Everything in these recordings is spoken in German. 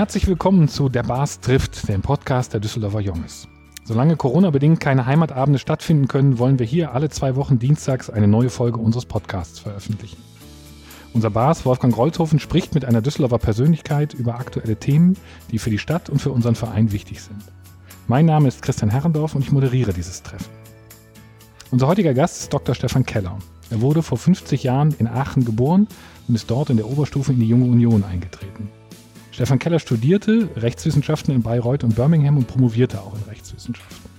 Herzlich willkommen zu Der Bars trifft, dem Podcast der Düsseldorfer Junges. Solange Corona-bedingt keine Heimatabende stattfinden können, wollen wir hier alle zwei Wochen dienstags eine neue Folge unseres Podcasts veröffentlichen. Unser Bars Wolfgang Rolzhofen spricht mit einer Düsseldorfer Persönlichkeit über aktuelle Themen, die für die Stadt und für unseren Verein wichtig sind. Mein Name ist Christian Herrendorf und ich moderiere dieses Treffen. Unser heutiger Gast ist Dr. Stefan Keller. Er wurde vor 50 Jahren in Aachen geboren und ist dort in der Oberstufe in die Junge Union eingetreten. Stefan Keller studierte Rechtswissenschaften in Bayreuth und Birmingham und promovierte auch in Rechtswissenschaften.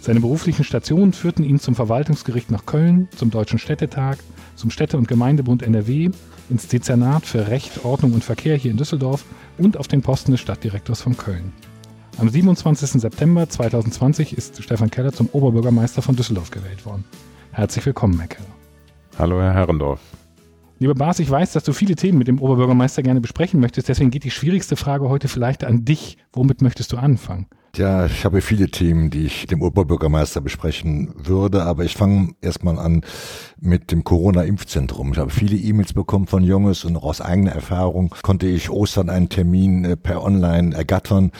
Seine beruflichen Stationen führten ihn zum Verwaltungsgericht nach Köln, zum Deutschen Städtetag, zum Städte- und Gemeindebund NRW, ins Dezernat für Recht, Ordnung und Verkehr hier in Düsseldorf und auf den Posten des Stadtdirektors von Köln. Am 27. September 2020 ist Stefan Keller zum Oberbürgermeister von Düsseldorf gewählt worden. Herzlich willkommen, Herr Keller. Hallo, Herr Herrendorf. Lieber Bas, ich weiß, dass du viele Themen mit dem Oberbürgermeister gerne besprechen möchtest. Deswegen geht die schwierigste Frage heute vielleicht an dich. Womit möchtest du anfangen? Ja, ich habe viele Themen, die ich dem Oberbürgermeister besprechen würde, aber ich fange erstmal an mit dem Corona-Impfzentrum. Ich habe viele E-Mails bekommen von Junges und auch aus eigener Erfahrung konnte ich Ostern einen Termin äh, per Online ergattern.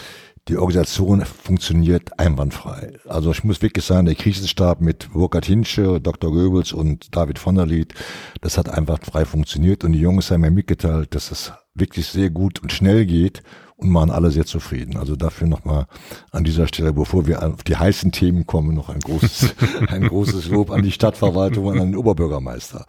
Die Organisation funktioniert einwandfrei. Also ich muss wirklich sagen, der Krisenstab mit Burkhard Hinsche, Dr. Goebbels und David von der Lied, das hat einwandfrei funktioniert und die Jungs haben mir mitgeteilt, dass es wirklich sehr gut und schnell geht und waren alle sehr zufrieden. Also dafür nochmal an dieser Stelle, bevor wir auf die heißen Themen kommen, noch ein großes, ein großes Lob an die Stadtverwaltung und an den Oberbürgermeister.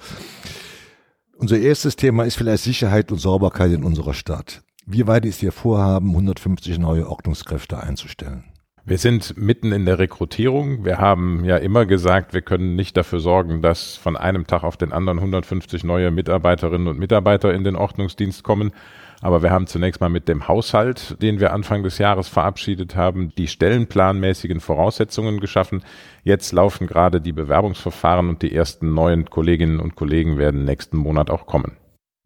Unser erstes Thema ist vielleicht Sicherheit und Sauberkeit in unserer Stadt. Wie weit ist Ihr Vorhaben, 150 neue Ordnungskräfte einzustellen? Wir sind mitten in der Rekrutierung. Wir haben ja immer gesagt, wir können nicht dafür sorgen, dass von einem Tag auf den anderen 150 neue Mitarbeiterinnen und Mitarbeiter in den Ordnungsdienst kommen. Aber wir haben zunächst mal mit dem Haushalt, den wir Anfang des Jahres verabschiedet haben, die stellenplanmäßigen Voraussetzungen geschaffen. Jetzt laufen gerade die Bewerbungsverfahren und die ersten neuen Kolleginnen und Kollegen werden nächsten Monat auch kommen.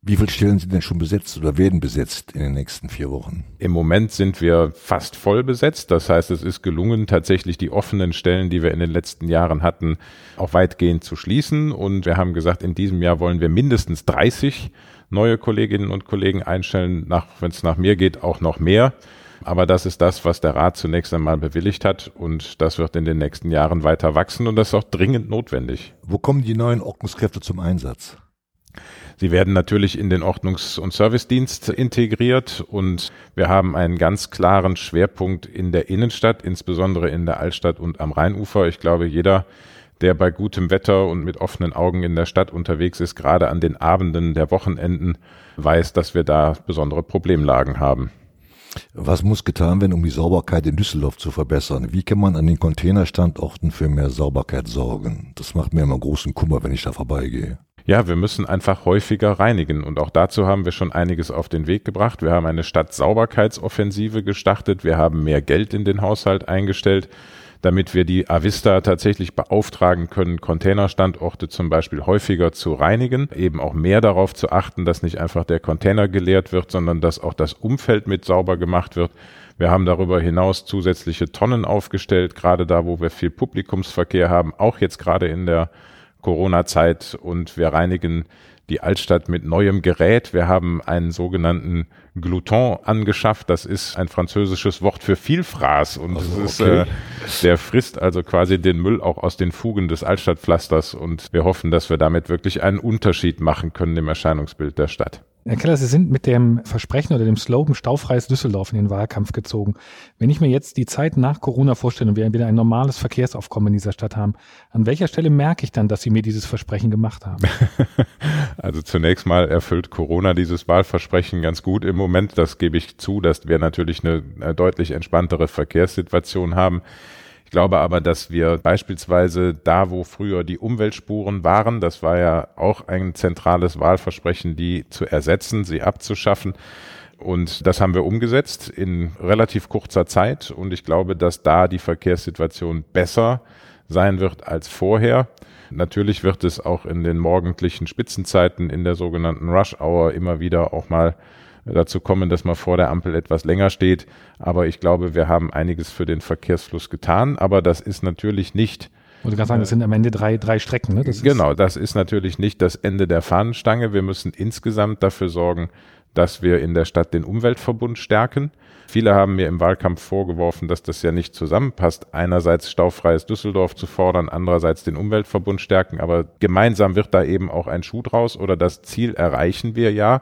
Wie viele Stellen sind denn schon besetzt oder werden besetzt in den nächsten vier Wochen? Im Moment sind wir fast voll besetzt. Das heißt, es ist gelungen, tatsächlich die offenen Stellen, die wir in den letzten Jahren hatten, auch weitgehend zu schließen. Und wir haben gesagt, in diesem Jahr wollen wir mindestens 30 neue Kolleginnen und Kollegen einstellen. Nach, wenn es nach mir geht, auch noch mehr. Aber das ist das, was der Rat zunächst einmal bewilligt hat und das wird in den nächsten Jahren weiter wachsen und das ist auch dringend notwendig. Wo kommen die neuen Ordnungskräfte zum Einsatz? Sie werden natürlich in den Ordnungs- und Servicedienst integriert und wir haben einen ganz klaren Schwerpunkt in der Innenstadt, insbesondere in der Altstadt und am Rheinufer. Ich glaube, jeder, der bei gutem Wetter und mit offenen Augen in der Stadt unterwegs ist, gerade an den Abenden der Wochenenden, weiß, dass wir da besondere Problemlagen haben. Was muss getan werden, um die Sauberkeit in Düsseldorf zu verbessern? Wie kann man an den Containerstandorten für mehr Sauberkeit sorgen? Das macht mir immer großen Kummer, wenn ich da vorbeigehe. Ja, wir müssen einfach häufiger reinigen und auch dazu haben wir schon einiges auf den Weg gebracht. Wir haben eine Stadtsauberkeitsoffensive gestartet, wir haben mehr Geld in den Haushalt eingestellt, damit wir die Avista tatsächlich beauftragen können, Containerstandorte zum Beispiel häufiger zu reinigen, eben auch mehr darauf zu achten, dass nicht einfach der Container geleert wird, sondern dass auch das Umfeld mit sauber gemacht wird. Wir haben darüber hinaus zusätzliche Tonnen aufgestellt, gerade da, wo wir viel Publikumsverkehr haben, auch jetzt gerade in der Corona-Zeit und wir reinigen die Altstadt mit neuem Gerät. Wir haben einen sogenannten Glouton angeschafft. Das ist ein französisches Wort für Vielfraß und also, ist, okay. äh, der frisst also quasi den Müll auch aus den Fugen des Altstadtpflasters und wir hoffen, dass wir damit wirklich einen Unterschied machen können im Erscheinungsbild der Stadt. Herr Keller, Sie sind mit dem Versprechen oder dem Slogan Staufreies Düsseldorf in den Wahlkampf gezogen. Wenn ich mir jetzt die Zeit nach Corona vorstelle und wir wieder ein normales Verkehrsaufkommen in dieser Stadt haben, an welcher Stelle merke ich dann, dass Sie mir dieses Versprechen gemacht haben? Also zunächst mal erfüllt Corona dieses Wahlversprechen ganz gut im Moment. Das gebe ich zu, dass wir natürlich eine, eine deutlich entspanntere Verkehrssituation haben. Ich glaube aber, dass wir beispielsweise da, wo früher die Umweltspuren waren, das war ja auch ein zentrales Wahlversprechen, die zu ersetzen, sie abzuschaffen. Und das haben wir umgesetzt in relativ kurzer Zeit. Und ich glaube, dass da die Verkehrssituation besser sein wird als vorher. Natürlich wird es auch in den morgendlichen Spitzenzeiten in der sogenannten Rush Hour immer wieder auch mal dazu kommen, dass man vor der Ampel etwas länger steht. Aber ich glaube, wir haben einiges für den Verkehrsfluss getan. Aber das ist natürlich nicht ich gerade sagen, das sind am Ende drei, drei Strecken. Ne? Das genau, das ist natürlich nicht das Ende der Fahnenstange. Wir müssen insgesamt dafür sorgen, dass wir in der Stadt den Umweltverbund stärken. Viele haben mir im Wahlkampf vorgeworfen, dass das ja nicht zusammenpasst, einerseits staufreies Düsseldorf zu fordern, andererseits den Umweltverbund stärken, aber gemeinsam wird da eben auch ein Schuh draus oder das Ziel erreichen wir ja,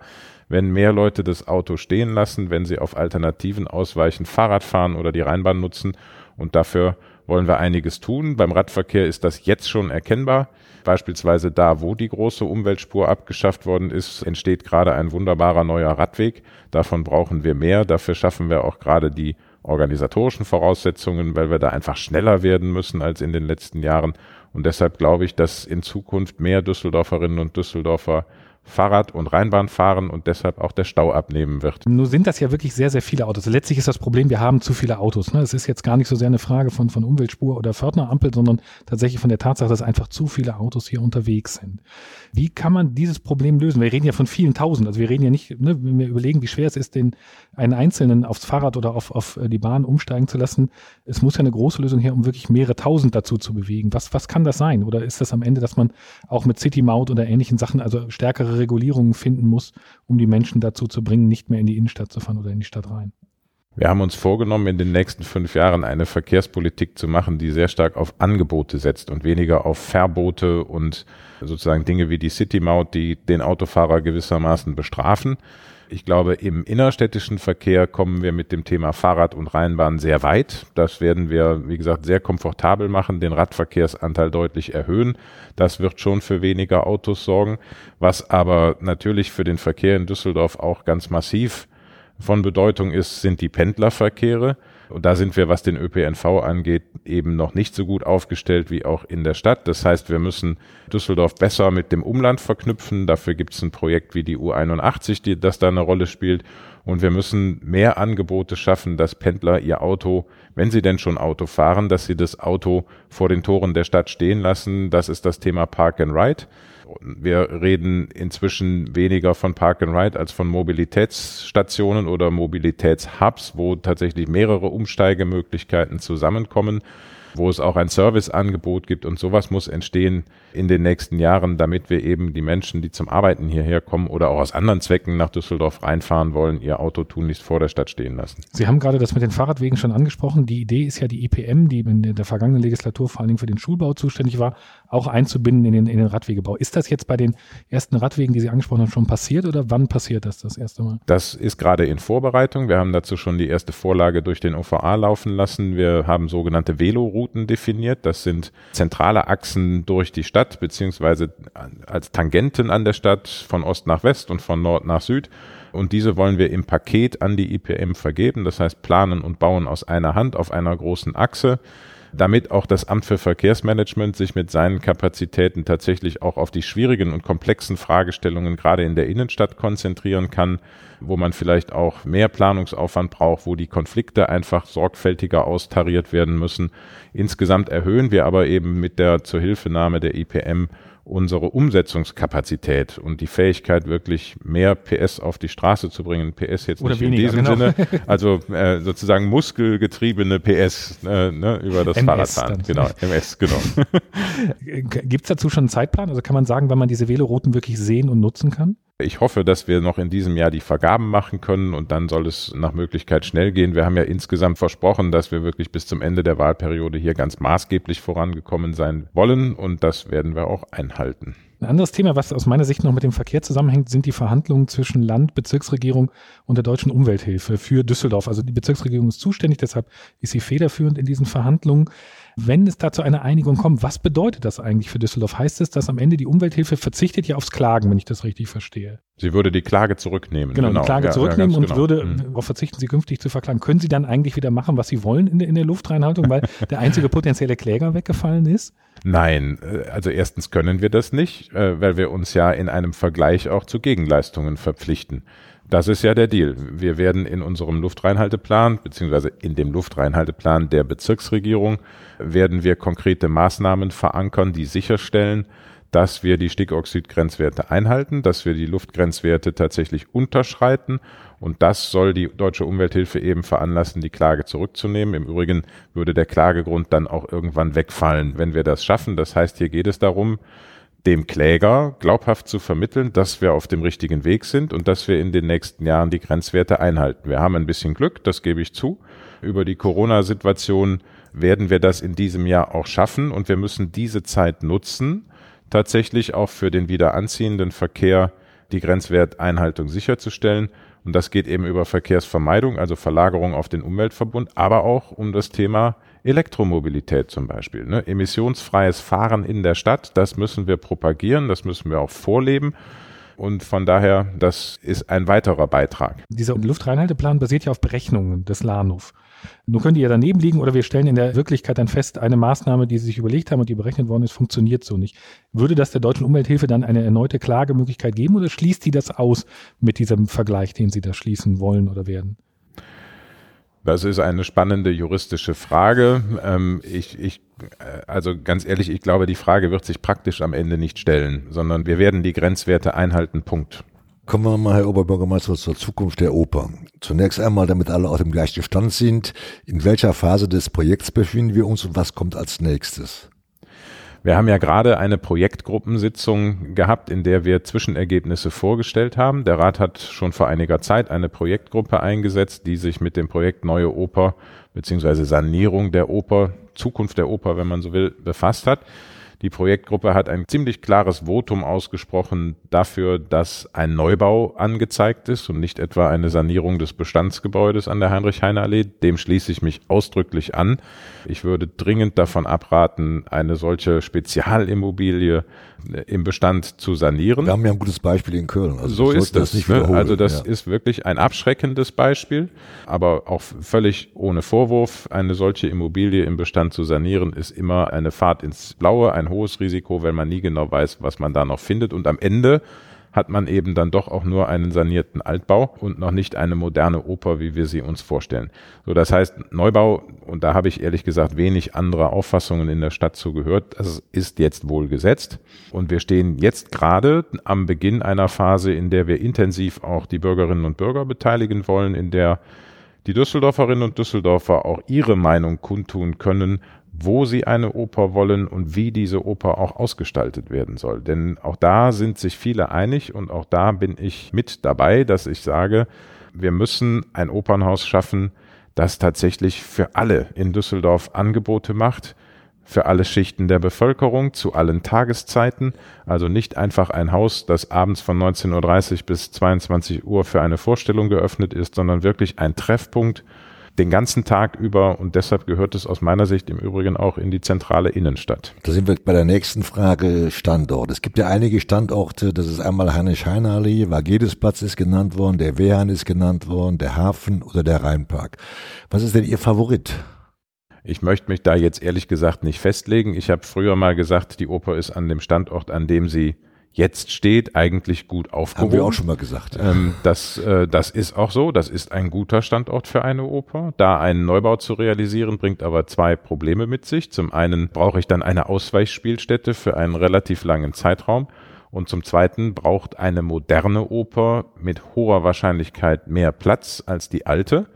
wenn mehr Leute das Auto stehen lassen, wenn sie auf Alternativen ausweichen, Fahrrad fahren oder die Rheinbahn nutzen und dafür wollen wir einiges tun. Beim Radverkehr ist das jetzt schon erkennbar. Beispielsweise da, wo die große Umweltspur abgeschafft worden ist, entsteht gerade ein wunderbarer neuer Radweg. Davon brauchen wir mehr. Dafür schaffen wir auch gerade die organisatorischen Voraussetzungen, weil wir da einfach schneller werden müssen als in den letzten Jahren. Und deshalb glaube ich, dass in Zukunft mehr Düsseldorferinnen und Düsseldorfer Fahrrad- und Rheinbahn fahren und deshalb auch der Stau abnehmen wird. Nur sind das ja wirklich sehr, sehr viele Autos. Letztlich ist das Problem, wir haben zu viele Autos. Ne? Es ist jetzt gar nicht so sehr eine Frage von, von Umweltspur oder Fördnerampel, sondern tatsächlich von der Tatsache, dass einfach zu viele Autos hier unterwegs sind. Wie kann man dieses Problem lösen? Wir reden ja von vielen Tausend. Also wir reden ja nicht, ne, wenn wir überlegen, wie schwer es ist, den einen Einzelnen aufs Fahrrad oder auf, auf die Bahn umsteigen zu lassen. Es muss ja eine große Lösung her, um wirklich mehrere Tausend dazu zu bewegen. Was, was kann das sein? Oder ist das am Ende, dass man auch mit City Maut oder ähnlichen Sachen, also stärkere Regulierungen finden muss, um die Menschen dazu zu bringen, nicht mehr in die Innenstadt zu fahren oder in die Stadt rein. Wir haben uns vorgenommen, in den nächsten fünf Jahren eine Verkehrspolitik zu machen, die sehr stark auf Angebote setzt und weniger auf Verbote und sozusagen Dinge wie die City-Maut, die den Autofahrer gewissermaßen bestrafen. Ich glaube, im innerstädtischen Verkehr kommen wir mit dem Thema Fahrrad und Rheinbahn sehr weit. Das werden wir, wie gesagt, sehr komfortabel machen, den Radverkehrsanteil deutlich erhöhen. Das wird schon für weniger Autos sorgen. Was aber natürlich für den Verkehr in Düsseldorf auch ganz massiv von Bedeutung ist, sind die Pendlerverkehre. Und da sind wir, was den ÖPNV angeht, eben noch nicht so gut aufgestellt wie auch in der Stadt. Das heißt, wir müssen Düsseldorf besser mit dem Umland verknüpfen. Dafür gibt es ein Projekt wie die U81, die, das da eine Rolle spielt. Und wir müssen mehr Angebote schaffen, dass Pendler ihr Auto, wenn sie denn schon Auto fahren, dass sie das Auto vor den Toren der Stadt stehen lassen. Das ist das Thema Park and Ride. Wir reden inzwischen weniger von Park and Ride als von Mobilitätsstationen oder Mobilitätshubs, wo tatsächlich mehrere Umsteigemöglichkeiten zusammenkommen wo es auch ein Serviceangebot gibt und sowas muss entstehen in den nächsten Jahren, damit wir eben die Menschen, die zum Arbeiten hierher kommen oder auch aus anderen Zwecken nach Düsseldorf reinfahren wollen, ihr Auto tunlichst vor der Stadt stehen lassen. Sie haben gerade das mit den Fahrradwegen schon angesprochen. Die Idee ist ja die IPM, die in der vergangenen Legislatur vor allen Dingen für den Schulbau zuständig war, auch einzubinden in den, in den Radwegebau. Ist das jetzt bei den ersten Radwegen, die Sie angesprochen haben, schon passiert oder wann passiert das das erste Mal? Das ist gerade in Vorbereitung. Wir haben dazu schon die erste Vorlage durch den OVA laufen lassen. Wir haben sogenannte Velorouten definiert. Das sind zentrale Achsen durch die Stadt, beziehungsweise als Tangenten an der Stadt von Ost nach West und von Nord nach Süd. Und diese wollen wir im Paket an die IPM vergeben. Das heißt, planen und bauen aus einer Hand auf einer großen Achse damit auch das Amt für Verkehrsmanagement sich mit seinen Kapazitäten tatsächlich auch auf die schwierigen und komplexen Fragestellungen gerade in der Innenstadt konzentrieren kann, wo man vielleicht auch mehr Planungsaufwand braucht, wo die Konflikte einfach sorgfältiger austariert werden müssen. Insgesamt erhöhen wir aber eben mit der Zuhilfenahme der IPM unsere Umsetzungskapazität und die Fähigkeit, wirklich mehr PS auf die Straße zu bringen. PS jetzt Oder nicht weniger, in diesem genau. Sinne, also äh, sozusagen muskelgetriebene PS äh, ne, über das MS Fahrradfahren. Genau, MS, genau. Gibt es dazu schon einen Zeitplan? Also kann man sagen, wenn man diese Velorouten wirklich sehen und nutzen kann? Ich hoffe, dass wir noch in diesem Jahr die Vergaben machen können und dann soll es nach Möglichkeit schnell gehen. Wir haben ja insgesamt versprochen, dass wir wirklich bis zum Ende der Wahlperiode hier ganz maßgeblich vorangekommen sein wollen und das werden wir auch einhalten. Ein anderes Thema, was aus meiner Sicht noch mit dem Verkehr zusammenhängt, sind die Verhandlungen zwischen Land, Bezirksregierung und der deutschen Umwelthilfe für Düsseldorf. Also die Bezirksregierung ist zuständig, deshalb ist sie federführend in diesen Verhandlungen. Wenn es da zu einer Einigung kommt, was bedeutet das eigentlich für Düsseldorf? Heißt es, dass am Ende die Umwelthilfe verzichtet ja aufs Klagen, wenn ich das richtig verstehe? Sie würde die Klage zurücknehmen. Genau, die Klage ja, zurücknehmen ja, und genau. würde Mhm. darauf verzichten, sie künftig zu verklagen. Können sie dann eigentlich wieder machen, was sie wollen in der, in der Luftreinhaltung, weil der einzige potenzielle Kläger weggefallen ist? Nein, äh, also erstens können wir das nicht, äh, weil wir uns ja in einem Vergleich auch zu Gegenleistungen verpflichten. Das ist ja der Deal. Wir werden in unserem Luftreinhalteplan, beziehungsweise in dem Luftreinhalteplan der Bezirksregierung, werden wir konkrete Maßnahmen verankern, die sicherstellen, dass wir die Stickoxidgrenzwerte einhalten, dass wir die Luftgrenzwerte tatsächlich unterschreiten. Und das soll die deutsche Umwelthilfe eben veranlassen, die Klage zurückzunehmen. Im Übrigen würde der Klagegrund dann auch irgendwann wegfallen, wenn wir das schaffen. Das heißt, hier geht es darum, dem Kläger glaubhaft zu vermitteln, dass wir auf dem richtigen Weg sind und dass wir in den nächsten Jahren die Grenzwerte einhalten. Wir haben ein bisschen Glück, das gebe ich zu. Über die Corona-Situation werden wir das in diesem Jahr auch schaffen und wir müssen diese Zeit nutzen, tatsächlich auch für den wieder anziehenden Verkehr die Grenzwerteinhaltung sicherzustellen. Und das geht eben über Verkehrsvermeidung, also Verlagerung auf den Umweltverbund, aber auch um das Thema Elektromobilität zum Beispiel. Ne? Emissionsfreies Fahren in der Stadt, das müssen wir propagieren, das müssen wir auch vorleben. Und von daher, das ist ein weiterer Beitrag. Dieser Luftreinhalteplan basiert ja auf Berechnungen des Lahnhof. Nun können die ja daneben liegen oder wir stellen in der Wirklichkeit dann fest, eine Maßnahme, die sie sich überlegt haben und die berechnet worden ist, funktioniert so nicht. Würde das der deutschen Umwelthilfe dann eine erneute Klagemöglichkeit geben oder schließt die das aus mit diesem Vergleich, den sie da schließen wollen oder werden? Das ist eine spannende juristische Frage. Ähm, ich, ich, äh, also ganz ehrlich, ich glaube, die Frage wird sich praktisch am Ende nicht stellen, sondern wir werden die Grenzwerte einhalten. Punkt. Kommen wir mal, Herr Oberbürgermeister, zur Zukunft der Oper. Zunächst einmal, damit alle auf dem gleichen Stand sind, in welcher Phase des Projekts befinden wir uns und was kommt als nächstes? Wir haben ja gerade eine Projektgruppensitzung gehabt, in der wir Zwischenergebnisse vorgestellt haben. Der Rat hat schon vor einiger Zeit eine Projektgruppe eingesetzt, die sich mit dem Projekt Neue Oper beziehungsweise Sanierung der Oper, Zukunft der Oper, wenn man so will, befasst hat. Die Projektgruppe hat ein ziemlich klares Votum ausgesprochen dafür, dass ein Neubau angezeigt ist und nicht etwa eine Sanierung des Bestandsgebäudes an der Heinrich-Heine-Allee. Dem schließe ich mich ausdrücklich an. Ich würde dringend davon abraten, eine solche Spezialimmobilie im Bestand zu sanieren. Wir haben ja ein gutes Beispiel in Köln. Also so ist das. das ne? Also das ja. ist wirklich ein abschreckendes Beispiel, aber auch völlig ohne Vorwurf. Eine solche Immobilie im Bestand zu sanieren, ist immer eine Fahrt ins Blaue, ein hohes Risiko, wenn man nie genau weiß, was man da noch findet. Und am Ende hat man eben dann doch auch nur einen sanierten Altbau und noch nicht eine moderne Oper, wie wir sie uns vorstellen. So, das heißt, Neubau, und da habe ich ehrlich gesagt wenig andere Auffassungen in der Stadt zugehört, das ist jetzt wohl gesetzt. Und wir stehen jetzt gerade am Beginn einer Phase, in der wir intensiv auch die Bürgerinnen und Bürger beteiligen wollen, in der die Düsseldorferinnen und Düsseldorfer auch ihre Meinung kundtun können, wo sie eine Oper wollen und wie diese Oper auch ausgestaltet werden soll. Denn auch da sind sich viele einig und auch da bin ich mit dabei, dass ich sage, wir müssen ein Opernhaus schaffen, das tatsächlich für alle in Düsseldorf Angebote macht, für alle Schichten der Bevölkerung, zu allen Tageszeiten. Also nicht einfach ein Haus, das abends von 19.30 Uhr bis 22 Uhr für eine Vorstellung geöffnet ist, sondern wirklich ein Treffpunkt den ganzen Tag über und deshalb gehört es aus meiner Sicht im Übrigen auch in die zentrale Innenstadt. Da sind wir bei der nächsten Frage Standort. Es gibt ja einige Standorte, das ist einmal Heinrich-Heine-Allee, Vagedes-Platz ist genannt worden, der Wehrhahn ist genannt worden, der Hafen oder der Rheinpark. Was ist denn Ihr Favorit? Ich möchte mich da jetzt ehrlich gesagt nicht festlegen. Ich habe früher mal gesagt, die Oper ist an dem Standort, an dem sie jetzt steht, eigentlich gut aufgehoben. Haben wir auch schon mal gesagt. Ähm, das, äh, das ist auch so. Das ist ein guter Standort für eine Oper. Da einen Neubau zu realisieren, bringt aber zwei Probleme mit sich. Zum einen brauche ich dann eine Ausweichspielstätte für einen relativ langen Zeitraum. Und zum Zweiten braucht eine moderne Oper mit hoher Wahrscheinlichkeit mehr Platz als die alte.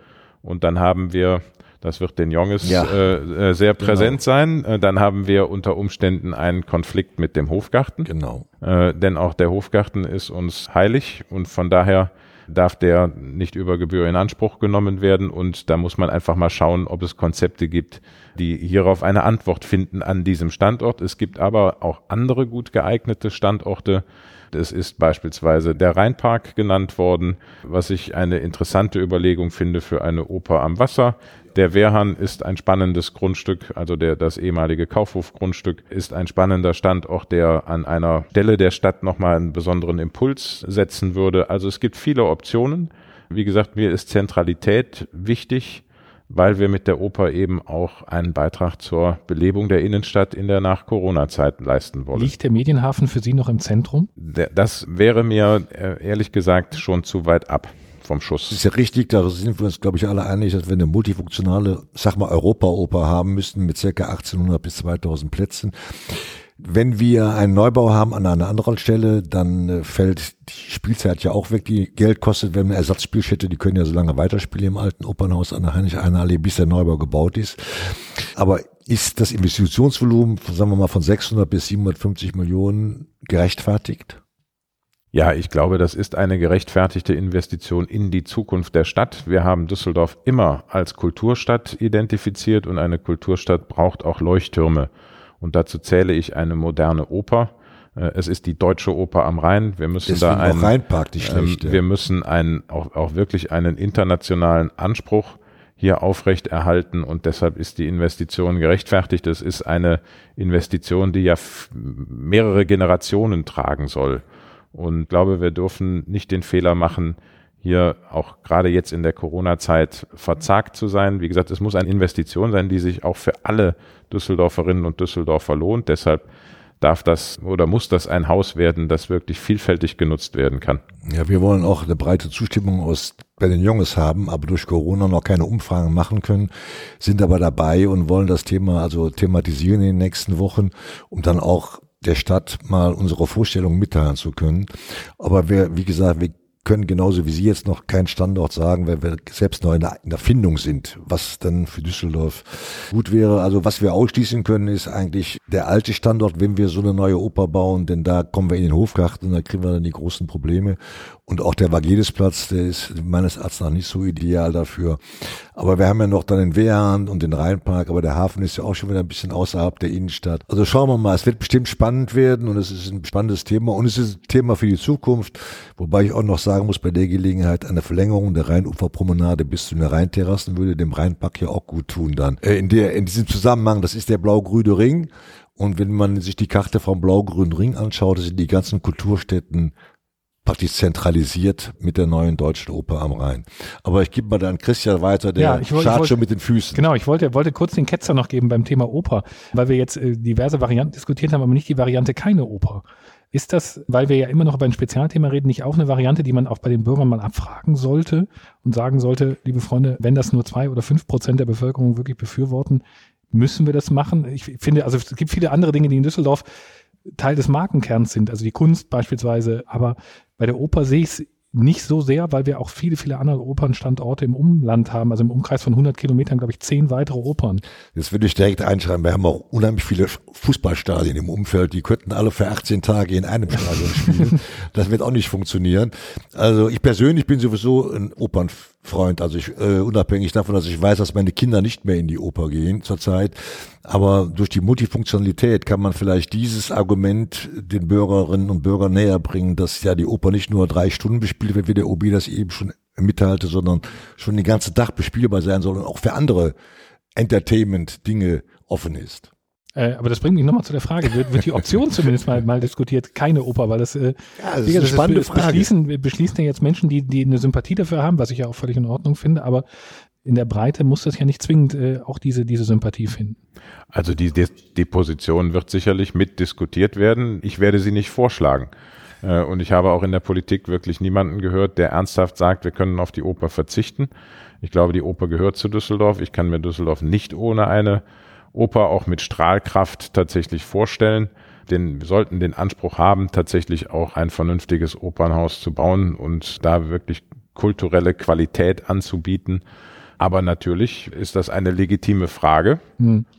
Und dann haben wir das wird den Jonges ja. äh, äh sehr genau. präsent sein. Äh, dann haben wir unter Umständen einen Konflikt mit dem Hofgarten. Genau. Äh, denn auch der Hofgarten ist uns heilig und von daher darf der nicht über Gebühr in Anspruch genommen werden. Und da muss man einfach mal schauen, ob es Konzepte gibt, die hierauf eine Antwort finden an diesem Standort. Es gibt aber auch andere gut geeignete Standorte. Es ist beispielsweise der Rheinpark genannt worden, was ich eine interessante Überlegung finde für eine Oper am Wasser. Der Wehrhahn ist ein spannendes Grundstück, also der, das ehemalige Kaufhofgrundstück ist ein spannender Standort, der an einer Stelle der Stadt nochmal einen besonderen Impuls setzen würde. Also es gibt viele Optionen. Wie gesagt, mir ist Zentralität wichtig weil wir mit der Oper eben auch einen Beitrag zur Belebung der Innenstadt in der Nach-Corona-Zeit leisten wollen. Liegt der Medienhafen für Sie noch im Zentrum? Das wäre mir äh, ehrlich gesagt schon zu weit ab vom Schuss. Das ist ja richtig, da sind wir uns, glaube ich, alle einig, dass wir eine multifunktionale, sag mal, Europa-Oper haben müssten mit circa 1800 bis 2000 Plätzen. Wenn wir einen Neubau haben an einer anderen Stelle, dann äh, fällt die Spielzeit ja auch weg, die Geld kostet. Wenn eine Ersatzspielstätte, die können ja so lange weiterspielen im alten Opernhaus an der Heinrich-Eine-Allee, bis der Neubau gebaut ist. Aber Ist das Investitionsvolumen, sagen wir mal, von 600 bis 750 Millionen gerechtfertigt? Ja, ich glaube, das ist eine gerechtfertigte Investition in die Zukunft der Stadt. Wir haben Düsseldorf immer als Kulturstadt identifiziert und eine Kulturstadt braucht auch Leuchttürme. Und dazu zähle ich eine moderne Oper. Äh, es ist die Deutsche Oper am Rhein. Wir müssen Deswegen da einen, Rheinpark nicht schlecht, ähm, wir müssen einen, auch, auch wirklich einen internationalen Anspruch hier aufrechterhalten und deshalb ist die Investition gerechtfertigt. Es ist eine Investition, die ja mehrere Generationen tragen soll. Und glaube, wir dürfen nicht den Fehler machen, hier auch gerade jetzt in der Corona-Zeit verzagt zu sein. Wie gesagt, es muss eine Investition sein, die sich auch für alle Düsseldorferinnen und Düsseldorfer lohnt. Deshalb darf das oder muss das ein Haus werden, das wirklich vielfältig genutzt werden kann. Ja, wir wollen auch eine breite Zustimmung aus bei den Junges haben, aber durch Corona noch keine Umfragen machen können, sind aber dabei und wollen das Thema also thematisieren in den nächsten Wochen, um dann auch der Stadt mal unsere Vorstellungen mitteilen zu können. Aber wir, wie gesagt, wir können genauso wie Sie jetzt noch keinen Standort sagen, weil wir selbst noch in der, in der Findung sind, was dann für Düsseldorf gut wäre. Also was wir ausschließen können, ist eigentlich der alte Standort, wenn wir so eine neue Oper bauen, denn da kommen wir in den Hofgarten, da kriegen wir dann die großen Probleme. Und auch der Vagelisplatz, der ist meines Erachtens noch nicht so ideal dafür. Aber wir haben ja noch dann den Wehrhahn und den Rheinpark, aber der Hafen ist ja auch schon wieder ein bisschen außerhalb der Innenstadt. Also schauen wir mal, es wird bestimmt spannend werden und es ist ein spannendes Thema und es ist ein Thema für die Zukunft, wobei ich auch noch sagen muss, bei der Gelegenheit eine Verlängerung der Rheinuferpromenade bis zu den Rheinterrassen würde dem Rheinpark ja auch gut tun dann. Äh, in der, in diesem Zusammenhang, das ist der blau-grüne Ring. Und wenn man sich die Karte vom blau-grünen Ring anschaut, sind die ganzen Kulturstätten praktisch zentralisiert mit der neuen Deutschen Oper am Rhein. Aber ich gebe mal dann Christian weiter, der Ja, ich woll- ich wollt- schon mit den Füßen. Genau, ich wollte, wollte kurz den Ketzer noch geben beim Thema Oper, weil wir jetzt äh, diverse Varianten diskutiert haben, aber nicht die Variante keine Oper. Ist das, weil wir ja immer noch über ein Spezialthema reden, nicht auch eine Variante, die man auch bei den Bürgern mal abfragen sollte und sagen sollte, liebe Freunde, wenn das nur zwei oder fünf Prozent der Bevölkerung wirklich befürworten, müssen wir das machen? Ich finde, also es gibt viele andere Dinge, die in Düsseldorf Teil des Markenkerns sind, also die Kunst beispielsweise, aber bei der Oper sehe ich es nicht so sehr, weil wir auch viele, viele andere Opernstandorte im Umland haben, also im Umkreis von 100 Kilometern, glaube ich, zehn weitere Opern. Das würde ich direkt einschreiben. Wir haben auch unheimlich viele Fußballstadien im Umfeld. Die könnten alle für 18 Tage in einem Stadion spielen. Das wird auch nicht funktionieren. Also ich persönlich bin sowieso ein Opernfreund. Also ich, äh, unabhängig davon, dass ich weiß, dass meine Kinder nicht mehr in die Oper gehen zurzeit. Aber durch die Multifunktionalität kann man vielleicht dieses Argument den Bürgerinnen und Bürgern näher bringen, dass ja die Oper nicht nur drei Stunden bespielt wird, wie der OB das eben schon mitteilte, sondern schon den ganzen Tag bespielbar sein soll und auch für andere Entertainment-Dinge offen ist. Äh, aber das bringt mich nochmal zu der Frage, wird, wird die Option zumindest mal, mal diskutiert, keine Oper, weil das, äh, Ja, das ist eine spannende be- Frage. Beschließen, beschließen ja jetzt Menschen, die, die eine Sympathie dafür haben, was ich ja auch völlig in Ordnung finde, aber in der Breite muss das ja nicht zwingend äh, auch diese, diese Sympathie finden. Also die, die, die Position wird sicherlich mitdiskutiert werden. Ich werde sie nicht vorschlagen. Äh, Und ich habe auch in der Politik wirklich niemanden gehört, der ernsthaft sagt, wir können auf die Oper verzichten. Ich glaube, die Oper gehört zu Düsseldorf. Ich kann mir Düsseldorf nicht ohne eine Oper auch mit Strahlkraft tatsächlich vorstellen. Denn wir sollten den Anspruch haben, tatsächlich auch ein vernünftiges Opernhaus zu bauen und da wirklich kulturelle Qualität anzubieten. Aber natürlich ist das eine legitime Frage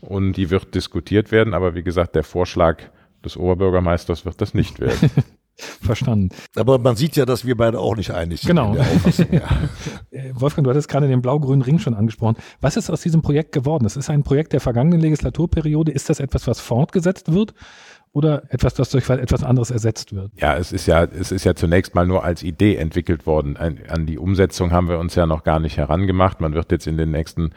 und die wird diskutiert werden. Aber wie gesagt, der Vorschlag des Oberbürgermeisters wird das nicht werden. Verstanden. Aber man sieht ja, dass wir beide auch nicht einig sind. Genau. Ja. Äh, Wolfgang, du hattest gerade den blau-grünen Ring schon angesprochen. Was ist aus diesem Projekt geworden? Das ist ein Projekt der vergangenen Legislaturperiode. Ist das etwas, was fortgesetzt wird oder etwas, das durch etwas anderes ersetzt wird? Ja, es ist ja, es ist ja zunächst mal nur als Idee entwickelt worden. Ein, an die Umsetzung haben wir uns ja noch gar nicht herangemacht. Man wird jetzt in den nächsten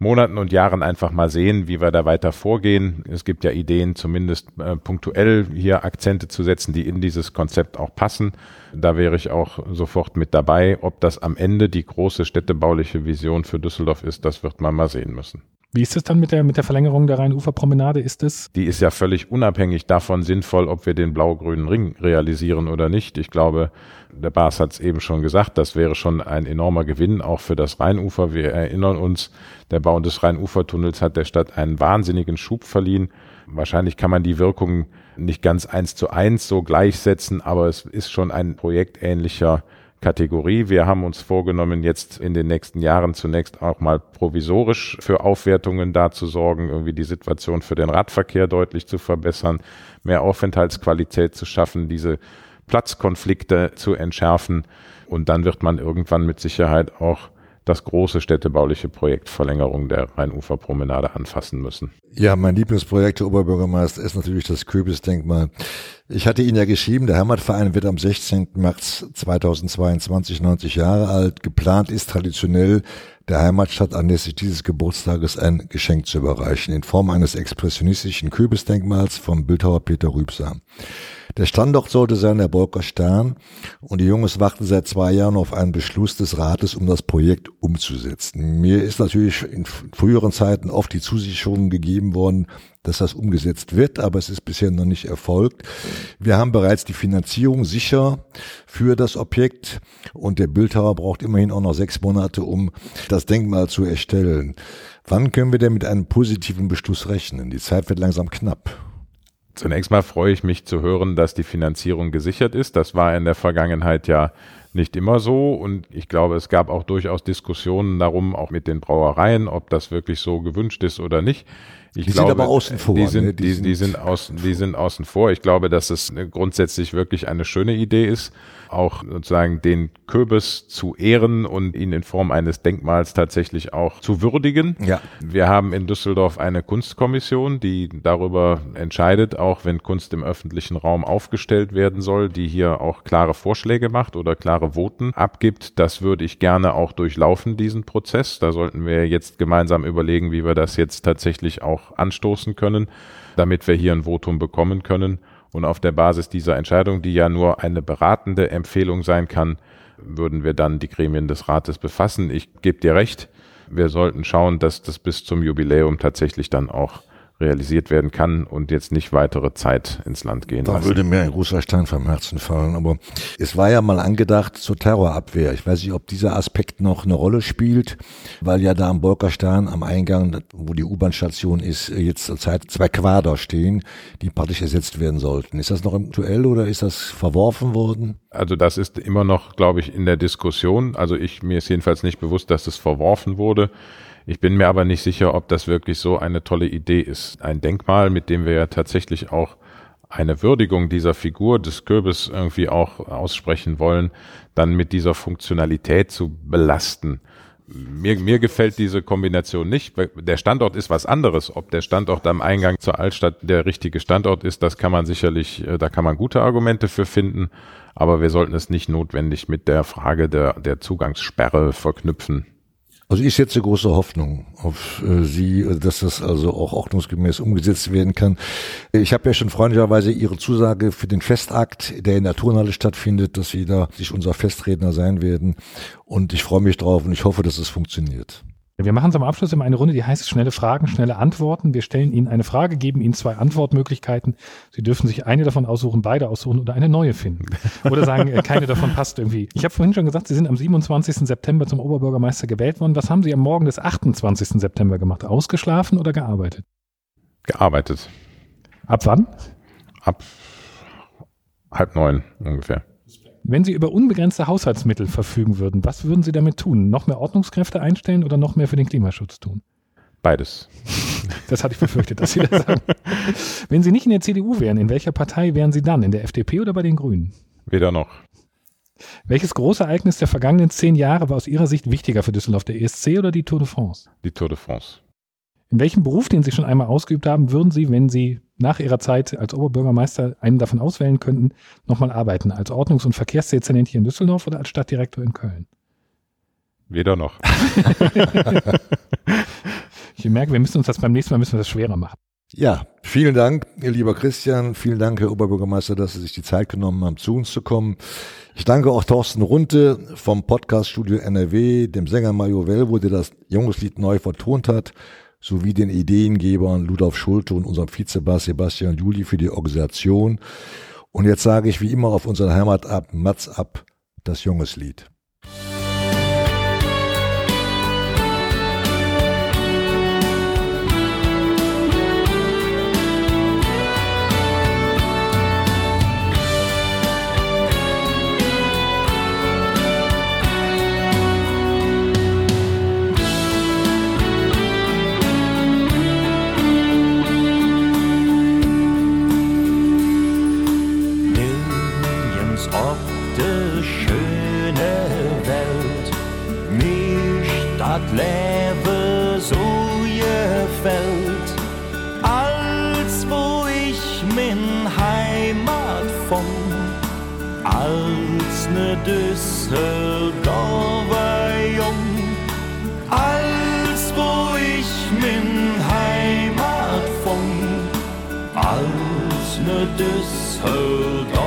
Monaten und Jahren einfach mal sehen, wie wir da weiter vorgehen. Es gibt ja Ideen, zumindest äh, punktuell hier Akzente zu setzen, die in dieses Konzept auch passen. Da wäre ich auch sofort mit dabei. Ob das am Ende die große städtebauliche Vision für Düsseldorf ist, das wird man mal sehen müssen. Wie ist es dann mit der, mit der Verlängerung der Rheinuferpromenade? Ist es die ist ja völlig unabhängig davon sinnvoll, ob wir den blau-grünen Ring realisieren oder nicht. Ich glaube, der Bas hat es eben schon gesagt, das wäre schon ein enormer Gewinn auch für das Rheinufer. Wir erinnern uns, der Bau des Rheinufertunnels hat der Stadt einen wahnsinnigen Schub verliehen. Wahrscheinlich kann man die Wirkung nicht ganz eins zu eins so gleichsetzen, aber es ist schon ein projektähnlicher Kategorie. Wir haben uns vorgenommen, jetzt in den nächsten Jahren zunächst auch mal provisorisch für Aufwertungen da zu sorgen, irgendwie die Situation für den Radverkehr deutlich zu verbessern, mehr Aufenthaltsqualität zu schaffen, diese Platzkonflikte zu entschärfen. Und dann wird man irgendwann mit Sicherheit auch das große städtebauliche Projekt Verlängerung der Rheinuferpromenade anfassen müssen. Ja, mein Lieblingsprojekt der Oberbürgermeister ist natürlich das Köbisdenkmal. Ich hatte Ihnen ja geschrieben, der Heimatverein wird am 16. März 2022 90 Jahre alt. Geplant ist traditionell der Heimatstadt anlässlich dieses Geburtstages ein Geschenk zu überreichen in Form eines expressionistischen Köbisdenkmals vom Bildhauer Peter Rübser. Der Standort sollte sein der Bolker Stern und die Jungs warten seit zwei Jahren auf einen Beschluss des Rates, um das Projekt umzusetzen. Mir ist natürlich in früheren Zeiten oft die Zusicherung gegeben worden, dass das umgesetzt wird, aber es ist bisher noch nicht erfolgt. Wir haben bereits die Finanzierung sicher für das Objekt und der Bildhauer braucht immerhin auch noch sechs Monate, um das Denkmal zu erstellen. Wann können wir denn mit einem positiven Beschluss rechnen? Die Zeit wird langsam knapp. Zunächst mal freue ich mich zu hören, dass die Finanzierung gesichert ist. Das war in der Vergangenheit ja nicht immer so und ich glaube, es gab auch durchaus Diskussionen darum, auch mit den Brauereien, ob das wirklich so gewünscht ist oder nicht. Ich die glaube, sind aber außen vor. Die sind, ne? die, die, sind außen, die sind außen vor. Ich glaube, dass es grundsätzlich wirklich eine schöne Idee ist, auch sozusagen den Kürbis zu ehren und ihn in Form eines Denkmals tatsächlich auch zu würdigen. Ja. Wir haben in Düsseldorf eine Kunstkommission, die darüber entscheidet, auch wenn Kunst im öffentlichen Raum aufgestellt werden soll, die hier auch klare Vorschläge macht oder klare Voten abgibt. Das würde ich gerne auch durchlaufen, diesen Prozess. Da sollten wir jetzt gemeinsam überlegen, wie wir das jetzt tatsächlich auch anstoßen können, damit wir hier ein Votum bekommen können. Und auf der Basis dieser Entscheidung, die ja nur eine beratende Empfehlung sein kann, würden wir dann die Gremien des Rates befassen. Ich gebe dir recht, wir sollten schauen, dass das bis zum Jubiläum tatsächlich dann auch realisiert werden kann und jetzt nicht weitere Zeit ins Land gehen da lassen. würde mir ein großer Stein vom Herzen fallen. Aber es war ja mal angedacht zur Terrorabwehr. Ich weiß nicht, ob dieser Aspekt noch eine Rolle spielt, weil ja da am Bolkerstern am Eingang, wo die U-Bahn-Station ist, jetzt zurzeit zwei Quader stehen, die praktisch ersetzt werden sollten. Ist das noch aktuell oder ist das verworfen worden? Also das ist immer noch, glaube ich, in der Diskussion. Also ich mir ist jedenfalls nicht bewusst, dass es verworfen wurde. Ich bin mir aber nicht sicher, ob das wirklich so eine tolle Idee ist. Ein Denkmal, mit dem wir ja tatsächlich auch eine Würdigung dieser Figur des Kürbis irgendwie auch aussprechen wollen, dann mit dieser Funktionalität zu belasten. Mir, mir gefällt diese Kombination nicht. Der Standort ist was anderes. Ob der Standort am Eingang zur Altstadt der richtige Standort ist, das kann man sicherlich, äh, da kann man gute Argumente für finden. Aber wir sollten es nicht notwendig mit der Frage der, der Zugangssperre verknüpfen. Also ich setze große Hoffnung auf äh, Sie, dass das also auch ordnungsgemäß umgesetzt werden kann. Ich habe ja schon freundlicherweise Ihre Zusage für den Festakt, der in der Turnhalle stattfindet, dass Sie da sich unser Festredner sein werden. Und ich freue mich drauf und ich hoffe, dass es funktioniert. Wir machen zum Abschluss immer eine Runde, die heißt schnelle Fragen, schnelle Antworten. Wir stellen Ihnen eine Frage, geben Ihnen zwei Antwortmöglichkeiten. Sie dürfen sich eine davon aussuchen, beide aussuchen oder eine neue finden. Oder sagen, äh, keine davon passt irgendwie. Ich habe vorhin schon gesagt, Sie sind am 27. September zum Oberbürgermeister gewählt worden. Was haben Sie am Morgen des 28. September gemacht? Ausgeschlafen oder gearbeitet? Gearbeitet. Ab wann? Ab halb neun ungefähr. Wenn Sie über unbegrenzte Haushaltsmittel verfügen würden, was würden Sie damit tun? Noch mehr Ordnungskräfte einstellen oder noch mehr für den Klimaschutz tun? Beides. Das hatte ich befürchtet, dass Sie das sagen. Wenn Sie nicht in der CDU wären, in welcher Partei wären Sie dann? In der FDP oder bei den Grünen? Weder noch. Welches große Ereignis der vergangenen zehn Jahre war aus Ihrer Sicht wichtiger für Düsseldorf, der ESC oder die Tour de France? Die Tour de France. In welchem Beruf, den Sie schon einmal ausgeübt haben, würden Sie, wenn Sie nach Ihrer Zeit als Oberbürgermeister einen davon auswählen könnten, nochmal arbeiten? Als Ordnungs- und Verkehrsdezernent hier in Düsseldorf oder als Stadtdirektor in Köln? Weder noch. ich merke, wir müssen uns das beim nächsten Mal müssen wir das schwerer machen. Ja, vielen Dank, lieber Christian. Vielen Dank, Herr Oberbürgermeister, dass Sie sich die Zeit genommen haben, zu uns zu kommen. Ich danke auch Thorsten Runte vom Podcaststudio NRW, dem Sänger Mario Velvo, der das Junggeslied neu vertont hat, sowie den Ideengebern Ludolf Schulte und unserem Vizebass Sebastian Juli für die Organisation. Und jetzt sage ich wie immer auf unseren Heimat ab, Mats ab, das Jungeslied. Düsseldorfer Jung. Als wo ich min Heimat von, als ne Düsseldorfer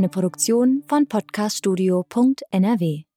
eine Produktion von podcaststudio.nrw.